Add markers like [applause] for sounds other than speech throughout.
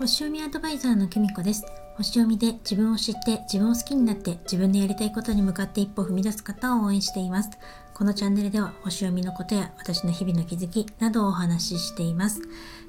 星読みアドバイザーの久美子です。星読みで自分を知って自分を好きになって自分でやりたいことに向かって一歩踏み出す方を応援しています。このチャンネルでは星読みのことや私の日々の気づきなどをお話ししています。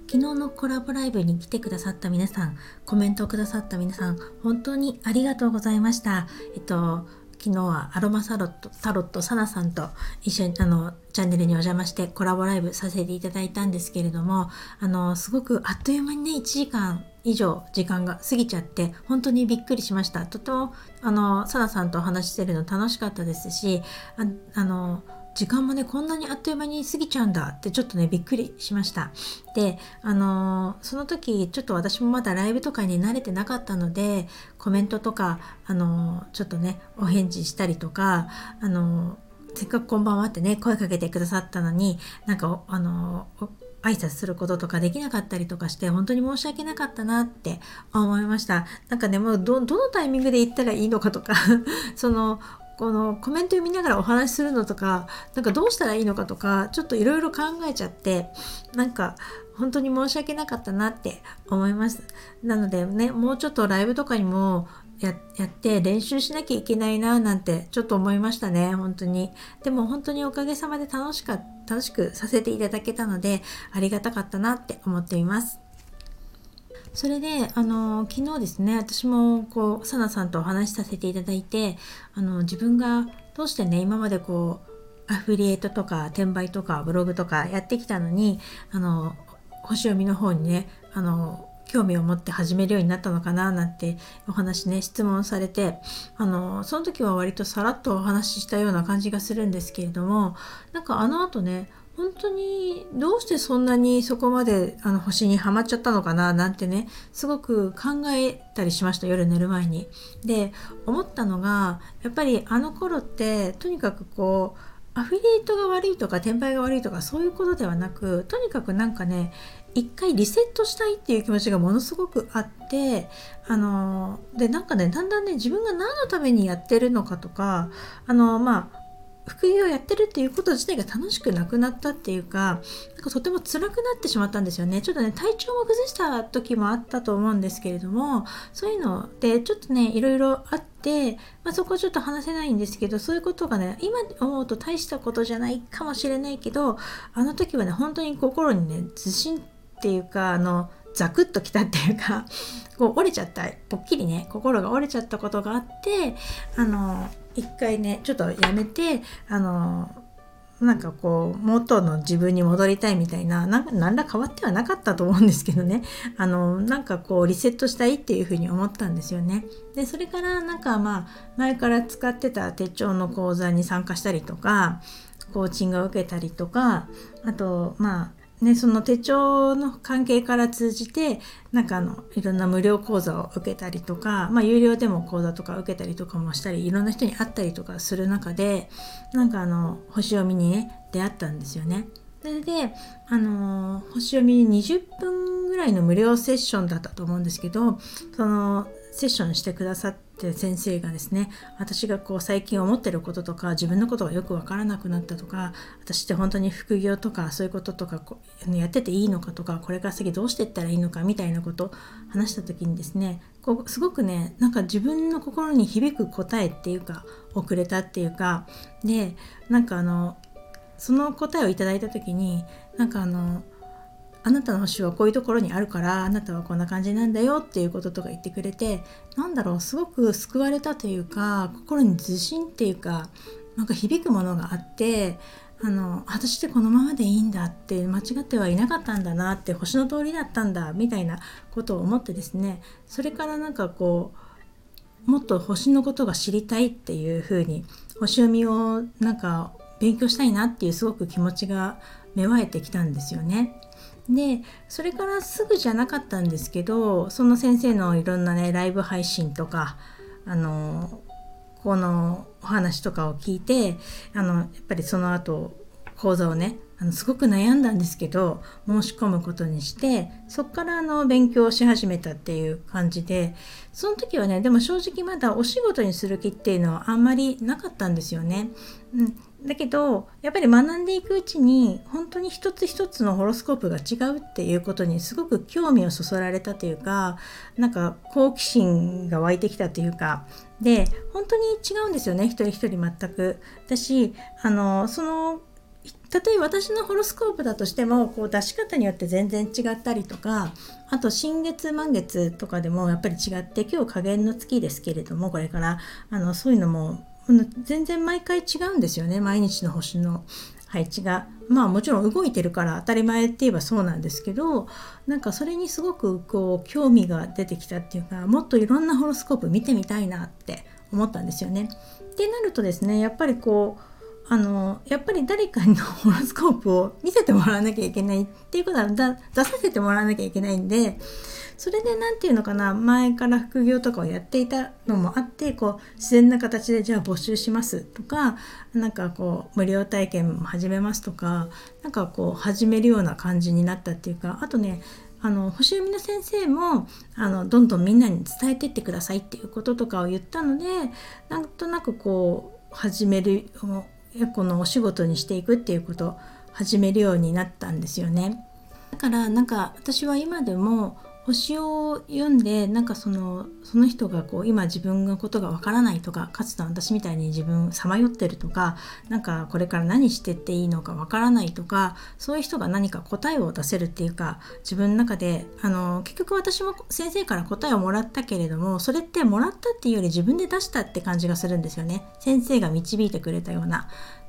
昨日のコラボライブに来てくださった皆さんコメントをくださった皆さん本当にありがとうございました。えっと昨日はアロマサロット、タロット、サナさんと一緒にあの、チャンネルにお邪魔してコラボライブさせていただいたんですけれども、あの、すごくあっという間にね、1時間以上時間が過ぎちゃって、本当にびっくりしました。とても、あの、サナさんとお話ししてるの楽しかったですし、ああの、時間もねこんなにあっという間に過ぎちゃうんだってちょっとねびっくりしました。であのー、その時ちょっと私もまだライブとかに慣れてなかったのでコメントとかあのー、ちょっとねお返事したりとかあのー、せっかくこんばんはってね声かけてくださったのになんかあの挨拶することとかできなかったりとかして本当に申し訳なかったなって思いました。なんかねもうどのタイミングで言ったらいいのかとか [laughs] そのこのコメント読みながらお話しするのとかなんかどうしたらいいのかとかちょっといろいろ考えちゃってなんか本当に申し訳なかったなって思います。なのでねもうちょっとライブとかにもやって練習しなきゃいけないななんてちょっと思いましたね本当に。でも本当におかげさまで楽しか楽しくさせていただけたのでありがたかったなって思っています。それであの昨日ですね私もこうサナさんとお話しさせていただいてあの自分がどうしてね今までこうアフィリエイトとか転売とかブログとかやってきたのにあの星読みの方にねあの興味を持って始めるようになったのかななんてお話ね質問されてあのその時は割とさらっとお話ししたような感じがするんですけれどもなんかあの後ね本当にどうしてそんなにそこまであの星にはまっちゃったのかななんてねすごく考えたりしました夜寝る前に。で思ったのがやっぱりあの頃ってとにかくこうアフィリエイトが悪いとか転売が悪いとかそういうことではなくとにかくなんかね一回リセットしたいっていう気持ちがものすごくあってあのでなんかねだんだんね自分が何のためにやってるのかとかあのまあ副業をやってるっていうこと自体が楽しくなくなったっていうかなんかとても辛くなってしまったんですよね。ちょっとね体調も崩した時もあったと思うんですけれどもそういうのでちょっとねいろいろあって、まあ、そこちょっと話せないんですけどそういうことがね今思うと大したことじゃないかもしれないけどあの時はね本当に心にね自信っていうかあのザクッときたっていうかこう折れちゃったぽっきりね心が折れちゃったことがあってあの一回ねちょっとやめてあのなんかこう元の自分に戻りたいみたいな何ら変わってはなかったと思うんですけどねあのなんかこうリセットしたいっていうふうに思ったんですよね。でそれからなんかまあ前から使ってた手帳の講座に参加したりとかコーチングを受けたりとかあとまあね、その手帳の関係から通じてなんかあのいろんな無料講座を受けたりとか、まあ、有料でも講座とか受けたりとかもしたりいろんな人に会ったりとかする中でなんかあの星読みにね出会ったんですよね。それで、あの星読み20分ぐらいの無料セッションだったと思うんですけどそのセッションしてくださって先生がですね私がこう最近思ってることとか自分のことがよく分からなくなったとか私って本当に副業とかそういうこととかやってていいのかとかこれから先どうしていったらいいのかみたいなこと話した時にですねこうすごくねなんか自分の心に響く答えっていうか遅れたっていうかでなんかあのその答えをいただいた時になんかあのあなたの星はこういうところにあるからあなたはこんな感じなんだよっていうこととか言ってくれてなんだろうすごく救われたというか心に自信っていうかなんか響くものがあってあの私ってこのままでいいんだって間違ってはいなかったんだなって星の通りだったんだみたいなことを思ってですねそれからなんかこうもっと星のことが知りたいっていうふうに星読みをなんか勉強したいなっていうすごく気持ちが芽生えてきたんですよね。でそれからすぐじゃなかったんですけどその先生のいろんなねライブ配信とかあのこのお話とかを聞いてあのやっぱりその後講座をねあのすごく悩んだんですけど申し込むことにしてそこからあの勉強し始めたっていう感じでその時はねでも正直まだお仕事にする気っていうのはあんまりなかったんですよね。うん、だけどやっぱり学んでいくうちに本当に一つ一つのホロスコープが違うっていうことにすごく興味をそそられたというかなんか好奇心が湧いてきたというかで本当に違うんですよね一人一人全く。私あのその例え私のホロスコープだとしてもこう出し方によって全然違ったりとかあと新月満月とかでもやっぱり違って今日加減の月ですけれどもこれからあのそういうのも全然毎回違うんですよね毎日の星の配置がまあもちろん動いてるから当たり前って言えばそうなんですけどなんかそれにすごくこう興味が出てきたっていうかもっといろんなホロスコープ見てみたいなって思ったんですよね。ってなるとですねやっぱりこうあのやっぱり誰かのホロスコープを見せてもらわなきゃいけないっていうことは出させてもらわなきゃいけないんでそれで何て言うのかな前から副業とかをやっていたのもあってこう自然な形でじゃあ募集しますとかなんかこう無料体験も始めますとかなんかこう始めるような感じになったっていうかあとねあの星読みの先生もあのどんどんみんなに伝えてってくださいっていうこととかを言ったのでなんとなくこう始めるこのお仕事にしていくっていうことを始めるようになったんですよね。だからなんか私は今でも星を読んでなんかそのその人がこう今自分のことがわからないとかかつて私みたいに自分さまよってるとかなんかこれから何してっていいのかわからないとかそういう人が何か答えを出せるっていうか自分の中であの結局私も先生から答えをもらったけれどもそれってもらったっていうより自分で出したって感じがするんですよね。先生が導いてくれたような。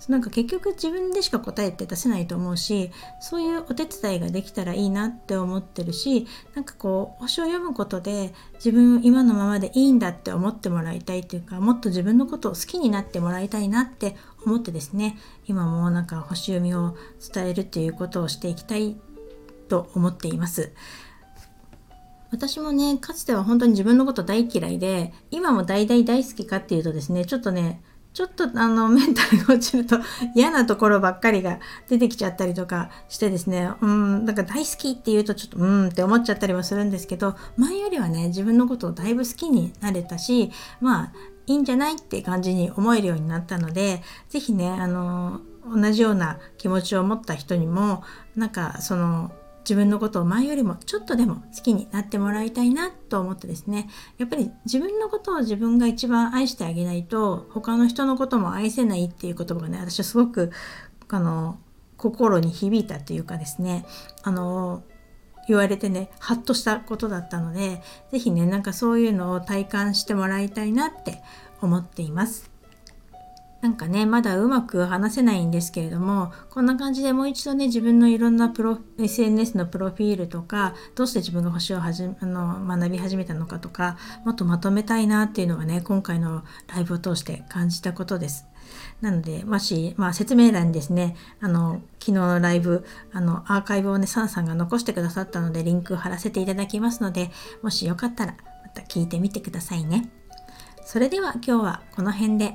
なんか結局自分でしか答えって出せないと思うしそういうお手伝いができたらいいなって思ってるしなんかこう星を読むことで自分今のままでいいんだって思ってもらいたいというかもっと自分のことを好きになってもらいたいなって思ってですね今もなんか星読みを伝えるっていうことをしていきたいと思っています。私もねかつては本当に自分のこと大嫌いで今も大大大好きかっていうとですねちょっとねちょっとあのメンタルが落ちると嫌なところばっかりが出てきちゃったりとかしてですね。うんなんか大好きって言うとちょっとうんって思っちゃったりもするんですけど前よりはね自分のことをだいぶ好きになれたしまあいいんじゃないって感じに思えるようになったので是非ねあの同じような気持ちを持った人にもなんかその自分のことを前よりもちょっとでも好きになってもらいたいなと思ってですねやっぱり自分のことを自分が一番愛してあげないと他の人のことも愛せないっていう言葉がね私はすごくあの心に響いたっていうかですねあの言われてねハッとしたことだったので是非ねなんかそういうのを体感してもらいたいなって思っています。なんかねまだうまく話せないんですけれどもこんな感じでもう一度ね自分のいろんなプロ SNS のプロフィールとかどうして自分が星をはじあの学び始めたのかとかもっとまとめたいなっていうのがね今回のライブを通して感じたことです。なので、もし、まあ、説明欄にですね、あの、昨日のライブ、あの、アーカイブをね、サンさんが残してくださったので、リンク貼らせていただきますので、もしよかったら、また聞いてみてくださいね。それでは今日はこの辺で